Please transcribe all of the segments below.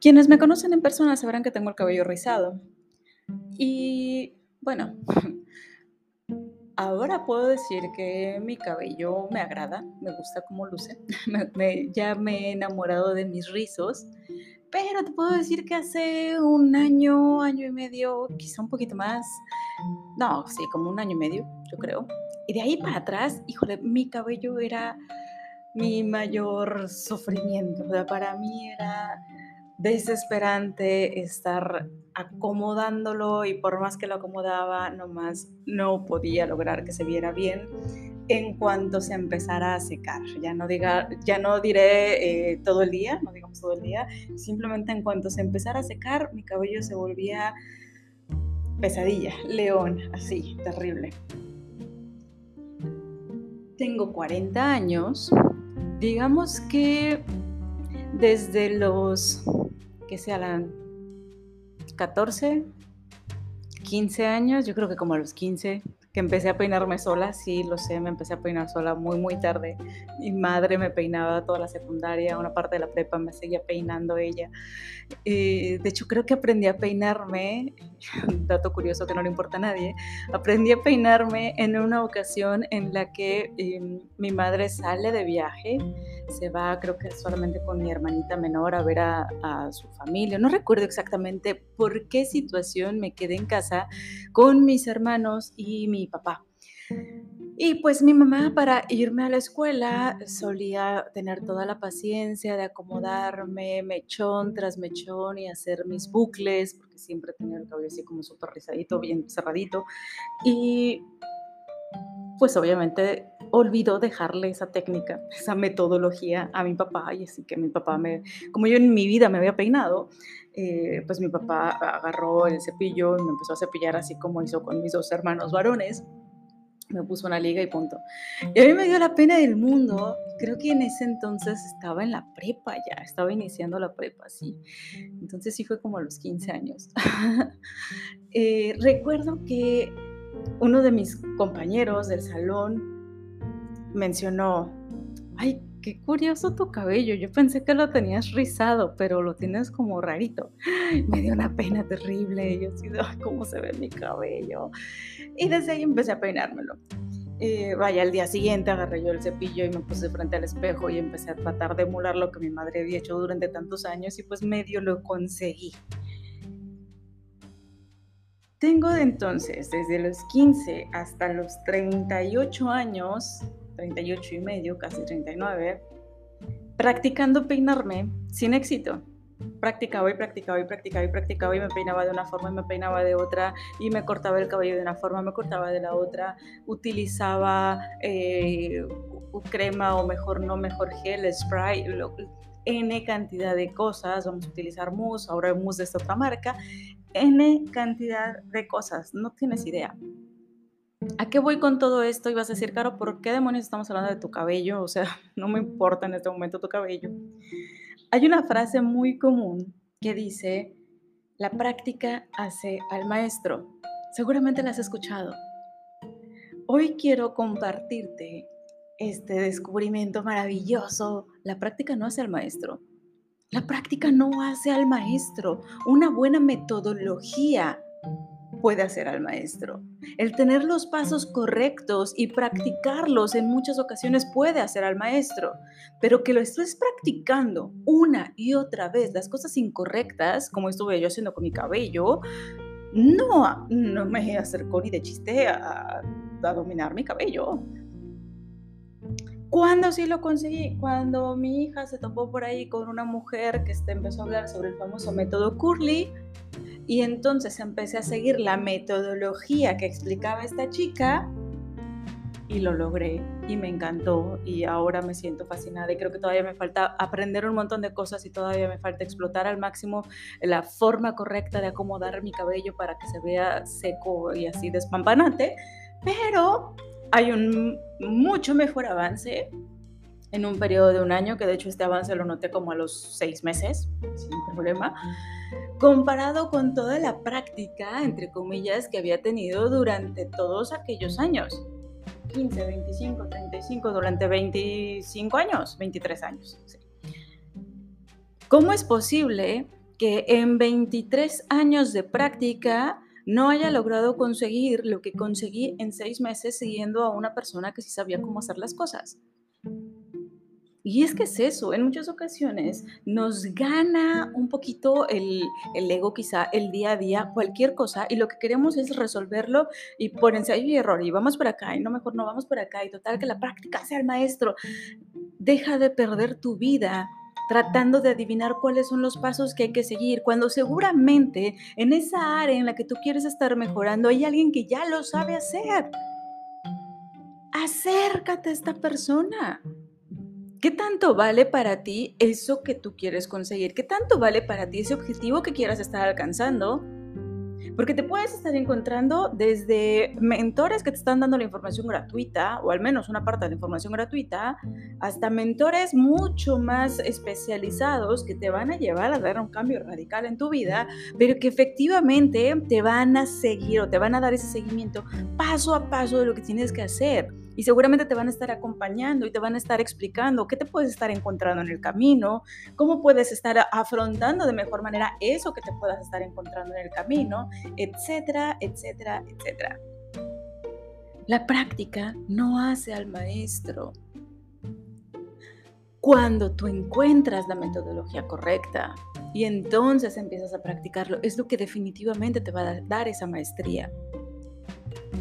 Quienes me conocen en persona sabrán que tengo el cabello rizado. Y bueno, ahora puedo decir que mi cabello me agrada, me gusta cómo luce. ya me he enamorado de mis rizos. Pero te puedo decir que hace un año, año y medio, quizá un poquito más, no, sí, como un año y medio, yo creo. Y de ahí para atrás, híjole, mi cabello era mi mayor sufrimiento. O sea, para mí era desesperante estar acomodándolo y por más que lo acomodaba, nomás no podía lograr que se viera bien en cuanto se empezara a secar. Ya no, diga, ya no diré eh, todo el día, no digamos todo el día, simplemente en cuanto se empezara a secar, mi cabello se volvía pesadilla, león, así, terrible. Tengo 40 años, digamos que desde los, que sean 14, 15 años, yo creo que como a los 15, que empecé a peinarme sola, sí, lo sé, me empecé a peinar sola muy, muy tarde. Mi madre me peinaba toda la secundaria, una parte de la prepa me seguía peinando ella. Eh, de hecho, creo que aprendí a peinarme, dato curioso que no le importa a nadie, aprendí a peinarme en una ocasión en la que em, mi madre sale de viaje, se va creo que solamente con mi hermanita menor a ver a, a su familia. No recuerdo exactamente por qué situación me quedé en casa con mis hermanos y mi papá. Y pues mi mamá para irme a la escuela solía tener toda la paciencia de acomodarme mechón tras mechón y hacer mis bucles, porque siempre tenía el cabello así como súper rizadito, bien cerradito. Y pues obviamente olvidó dejarle esa técnica, esa metodología a mi papá y así que mi papá me, como yo en mi vida me había peinado, eh, pues mi papá agarró el cepillo y me empezó a cepillar así como hizo con mis dos hermanos varones me puso una liga y punto. Y a mí me dio la pena del mundo. Creo que en ese entonces estaba en la prepa ya, estaba iniciando la prepa, sí. Entonces sí fue como a los 15 años. Eh, recuerdo que uno de mis compañeros del salón mencionó, ay, qué curioso tu cabello. Yo pensé que lo tenías rizado, pero lo tienes como rarito. Me dio una pena terrible. Yo así, ¿cómo se ve mi cabello? Y desde ahí empecé a peinármelo. Eh, vaya, al día siguiente agarré yo el cepillo y me puse frente al espejo y empecé a tratar de emular lo que mi madre había hecho durante tantos años y pues medio lo conseguí. Tengo de entonces, desde los 15 hasta los 38 años, 38 y medio, casi 39, practicando peinarme sin éxito. Practicaba y practicaba y practicaba y practicaba y me peinaba de una forma y me peinaba de otra y me cortaba el cabello de una forma, me cortaba de la otra, utilizaba eh, crema o mejor no, mejor gel, spray, N cantidad de cosas, vamos a utilizar mousse, ahora mousse de esta otra marca, N cantidad de cosas, no tienes idea. ¿A qué voy con todo esto? Y vas a decir, Caro, ¿por qué demonios estamos hablando de tu cabello? O sea, no me importa en este momento tu cabello. Hay una frase muy común que dice, la práctica hace al maestro. Seguramente la has escuchado. Hoy quiero compartirte este descubrimiento maravilloso. La práctica no hace al maestro. La práctica no hace al maestro. Una buena metodología puede hacer al maestro. El tener los pasos correctos y practicarlos en muchas ocasiones puede hacer al maestro, pero que lo estés practicando una y otra vez las cosas incorrectas, como estuve yo haciendo con mi cabello, no, no me acercó ni de chiste a, a dominar mi cabello. ¿Cuándo sí lo conseguí? Cuando mi hija se topó por ahí con una mujer que este, empezó a hablar sobre el famoso método Curly y entonces empecé a seguir la metodología que explicaba esta chica y lo logré y me encantó y ahora me siento fascinada y creo que todavía me falta aprender un montón de cosas y todavía me falta explotar al máximo la forma correcta de acomodar mi cabello para que se vea seco y así despampanante, pero hay un mucho mejor avance en un periodo de un año, que de hecho este avance lo noté como a los seis meses, sin problema, comparado con toda la práctica, entre comillas, que había tenido durante todos aquellos años. 15, 25, 35, durante 25 años, 23 años. ¿Cómo es posible que en 23 años de práctica no haya logrado conseguir lo que conseguí en seis meses siguiendo a una persona que sí sabía cómo hacer las cosas. Y es que es eso, en muchas ocasiones nos gana un poquito el, ego, quizá el día a día, cualquier cosa, y lo que queremos es resolverlo y por ensayo y error, y vamos por acá, y no mejor no vamos por acá, y total que la práctica sea el maestro. Deja de perder tu vida tratando de adivinar cuáles son los pasos que hay que seguir, cuando seguramente en esa área en la que tú quieres estar mejorando hay alguien que ya lo sabe hacer. Acércate a esta persona. ¿Qué tanto vale para ti eso que tú quieres conseguir? ¿Qué tanto vale para ti ese objetivo que quieras estar alcanzando? Porque te puedes estar encontrando desde mentores que te están dando la información gratuita, o al menos una parte de información gratuita, hasta mentores mucho más especializados que te van a llevar a dar un cambio radical en tu vida, pero que efectivamente te van a seguir o te van a dar ese seguimiento paso a paso de lo que tienes que hacer y seguramente te van a estar acompañando y te van a estar explicando qué te puedes estar encontrando en el camino, cómo puedes estar afrontando de mejor manera eso que te puedas estar encontrando en el camino, etcétera, etcétera, etcétera. La práctica no hace al maestro. Cuando tú encuentras la metodología correcta y entonces empiezas a practicarlo, es lo que definitivamente te va a dar esa maestría.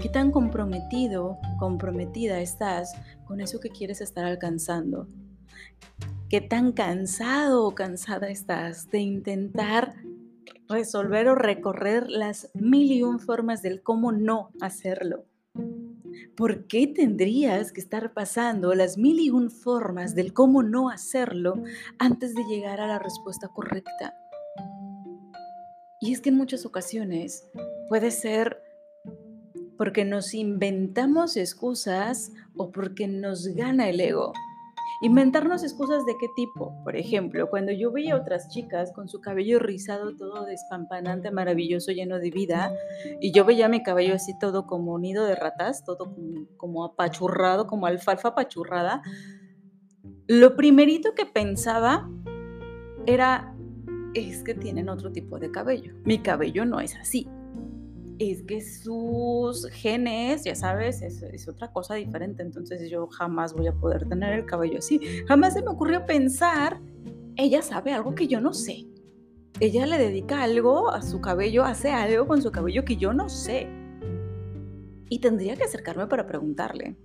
¿Qué tan comprometido, comprometida estás con eso que quieres estar alcanzando? ¿Qué tan cansado o cansada estás de intentar resolver o recorrer las mil y un formas del cómo no hacerlo? ¿Por qué tendrías que estar pasando las mil y un formas del cómo no hacerlo antes de llegar a la respuesta correcta? Y es que en muchas ocasiones puede ser porque nos inventamos excusas o porque nos gana el ego. Inventarnos excusas de qué tipo? Por ejemplo, cuando yo veía a otras chicas con su cabello rizado, todo despampanante, maravilloso, lleno de vida, y yo veía mi cabello así todo como nido de ratas, todo como, apachurrado, como alfalfa apachurrada, lo primerito que pensaba era, es que tienen otro tipo de cabello. Mi cabello no es así es que sus genes, ya sabes, es, otra cosa diferente. Entonces yo jamás voy a poder tener el cabello así. Jamás se me ocurrió pensar, ella sabe algo que yo no sé. Ella le dedica algo a su cabello, hace algo con su cabello que yo no sé. Y tendría que acercarme para preguntarle.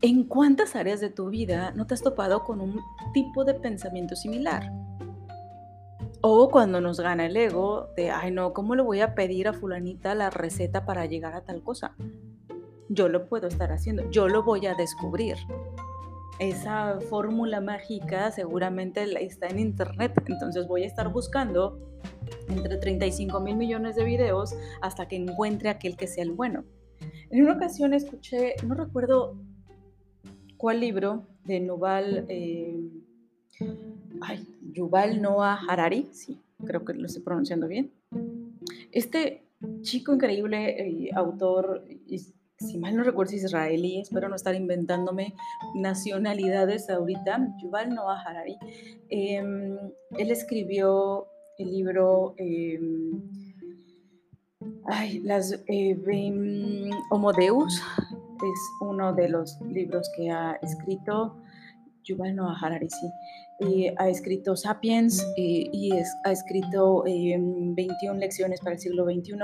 ¿En cuántas áreas de tu vida no te has topado con un tipo de pensamiento similar? O cuando nos gana el ego de, ay no, ¿cómo le voy a pedir a fulanita la receta para llegar a tal cosa? Yo lo puedo estar haciendo, yo lo voy a descubrir. Esa fórmula mágica seguramente está en internet, entonces voy a estar buscando entre 35 mil millones de videos hasta que encuentre aquel que sea el bueno. En una ocasión escuché, no recuerdo cuál libro de Noval, eh, ay, Yuval Noah Harari, sí, creo que lo estoy pronunciando bien. Este chico increíble, eh, autor, si mal no recuerdo israelí, espero no estar inventándome nacionalidades ahorita, Yuval Noah Harari, em, él escribió el libro em, ay, las, eh, es uno de los libros que ha escrito Yuval Noah Harari, sí ha escrito Sapiens y ha escrito 21 em, lecciones para el siglo XXI,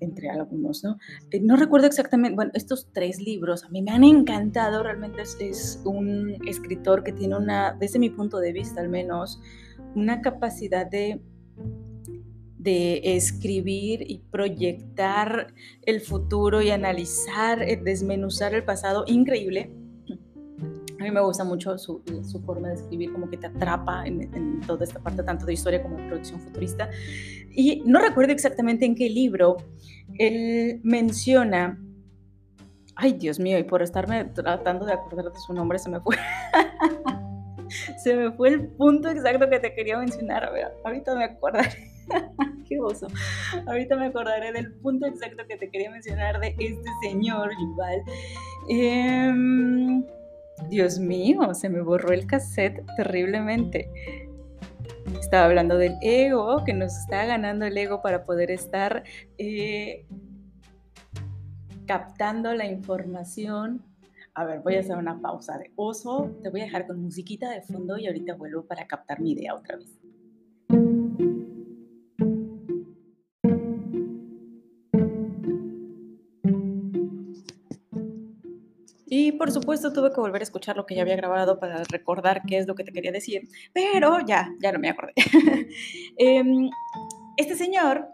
entre algunos, ¿no? Eh, no recuerdo exactamente, bueno, estos tres libros a mí me han encantado, realmente es, un escritor que tiene una, desde mi punto de vista al menos, una capacidad de de escribir y proyectar el futuro y analizar, eh, desmenuzar el pasado increíble a mí me gusta mucho su, su, forma de escribir, como que te atrapa en, toda esta parte, tanto de historia como de producción futurista. Y no recuerdo exactamente en qué libro él menciona, ay Dios mío, y por estarme tratando de acordar de su nombre se me fue. se me fue el punto exacto que te quería mencionar. A ver, ahorita me acordaré. Qué oso. Ahorita me acordaré del punto exacto que te quería mencionar de este señor, Yuval. Eh, Dios mío, se me borró el cassette terriblemente. estaba hablando del ego, que nos está ganando el ego para poder estar eh, captando la información. A ver, voy a hacer una pausa de oso. Te voy a dejar con musiquita de fondo y ahorita vuelvo para captar mi idea otra vez. Por supuesto tuve que volver a escuchar lo que ya había grabado para recordar qué es lo que te quería decir, pero ya, ya no me acordé. Em, este señor,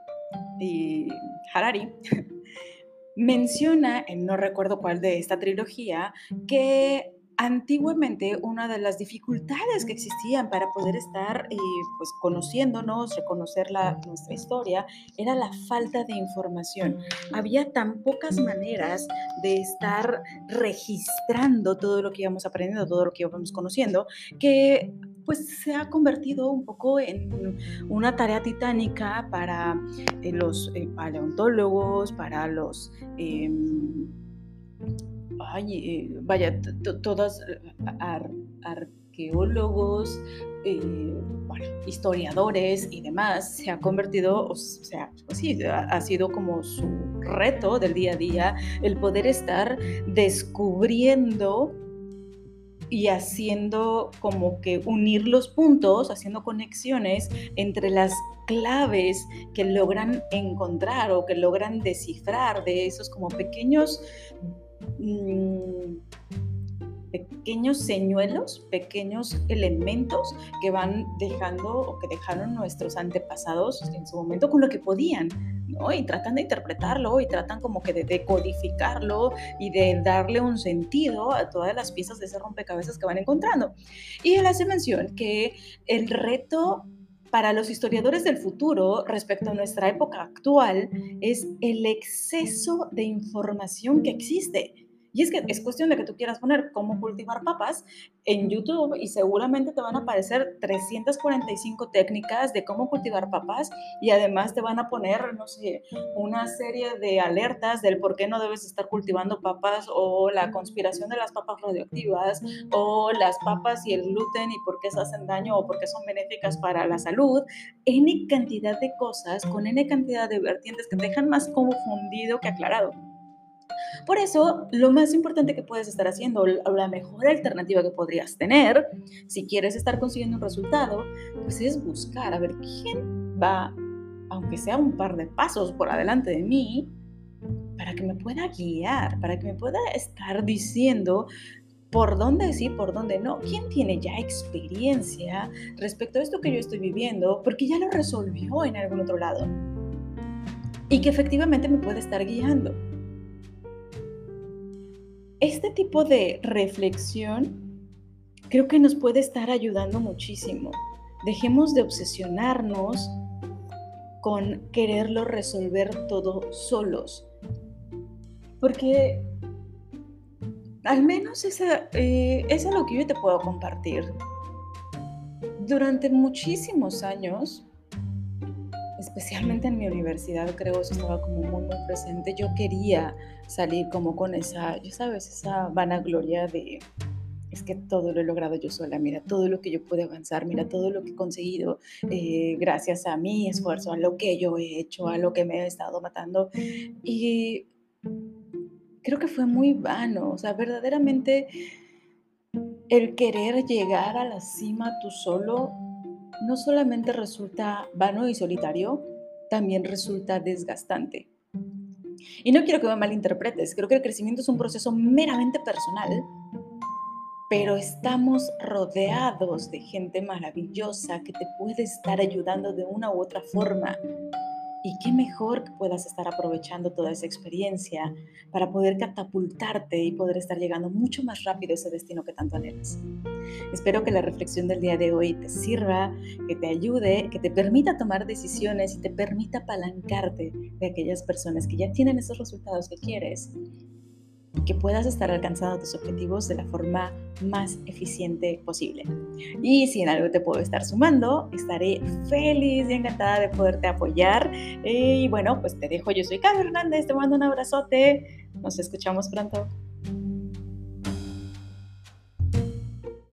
Harari, menciona, en no recuerdo cuál de esta trilogía, que Antiguamente, una de las dificultades que existían para poder estar eh, pues, conociéndonos, reconocer la, nuestra historia, era la falta de información. Había tan pocas maneras de estar registrando todo lo que íbamos aprendiendo, todo lo que íbamos conociendo, que pues se ha convertido un poco en una tarea titánica para eh, los eh, paleontólogos, para los em, ay, eh, vaya, todos eh, arqueólogos, eh, historiadores y demás, se ha convertido, o sea, pues sí, ha, sido como su reto del día a día el poder estar descubriendo y haciendo como que unir los puntos, haciendo conexiones entre las claves que logran encontrar o que logran descifrar de esos como pequeños Mm, pequeños señuelos, pequeños elementos que van dejando o que dejaron nuestros antepasados en su momento con lo que podían, ¿no? Y tratan de interpretarlo y tratan como que de decodificarlo y de darle un sentido a todas las piezas de ese rompecabezas que van encontrando. Y él hace mención que el reto para los historiadores del futuro respecto a nuestra época actual es el exceso de información que existe y es que es cuestión de que tú quieras poner cómo cultivar papas en YouTube y seguramente te van a aparecer 345 técnicas de cómo cultivar papas y además te van a poner, no sé, una serie de alertas del por qué no debes estar cultivando papas o la conspiración de las papas radioactivas o las papas y el gluten y por qué se hacen daño o por qué son benéficas para la salud. N cantidad de cosas con N cantidad de vertientes que te dejan más confundido que aclarado. Por eso, lo más importante que puedes estar haciendo, o la mejor alternativa que podrías tener, si quieres estar consiguiendo un resultado, pues es buscar a ver quién va, aunque sea un par de pasos por adelante de mí, para que me pueda guiar, para que me pueda estar diciendo por dónde sí, por dónde no. ¿Quién tiene ya experiencia respecto a esto que yo estoy viviendo? Porque ya lo resolvió en algún otro lado. Y que efectivamente me puede estar guiando. Este tipo de reflexión creo que nos puede estar ayudando muchísimo. Dejemos de obsesionarnos con quererlo resolver todo solos. Porque al menos esa, eh, es lo que yo te puedo compartir. Durante muchísimos años, especialmente en mi universidad, creo eso estaba como muy, muy presente. Yo quería salir como con esa, ya sabes, esa vanagloria de, es que todo lo he logrado yo sola, mira todo lo que yo pude avanzar, mira todo lo que he conseguido eh, gracias a mi esfuerzo, a lo que yo he hecho, a lo que me he estado matando. Y creo que fue muy vano, o sea, verdaderamente el querer llegar a la cima tú solo no solamente resulta vano y solitario, también resulta desgastante. Y no quiero que me malinterpretes, creo que el crecimiento es un proceso meramente personal, pero estamos rodeados de gente maravillosa que te puede estar ayudando de una u otra forma y qué mejor que puedas estar aprovechando toda esa experiencia para poder catapultarte y poder estar llegando mucho más rápido a ese destino que tanto anhelas. Espero que la reflexión del día de hoy te sirva, que te ayude, que te permita tomar decisiones y te permita apalancarte de aquellas personas que ya tienen esos resultados que quieres que puedas estar alcanzando tus objetivos de la forma más eficiente posible. Y si en algo te puedo estar sumando, estaré feliz y encantada de poderte apoyar. Y bueno, pues te dejo, yo soy Carlos Hernández, te mando un abrazote, nos escuchamos pronto.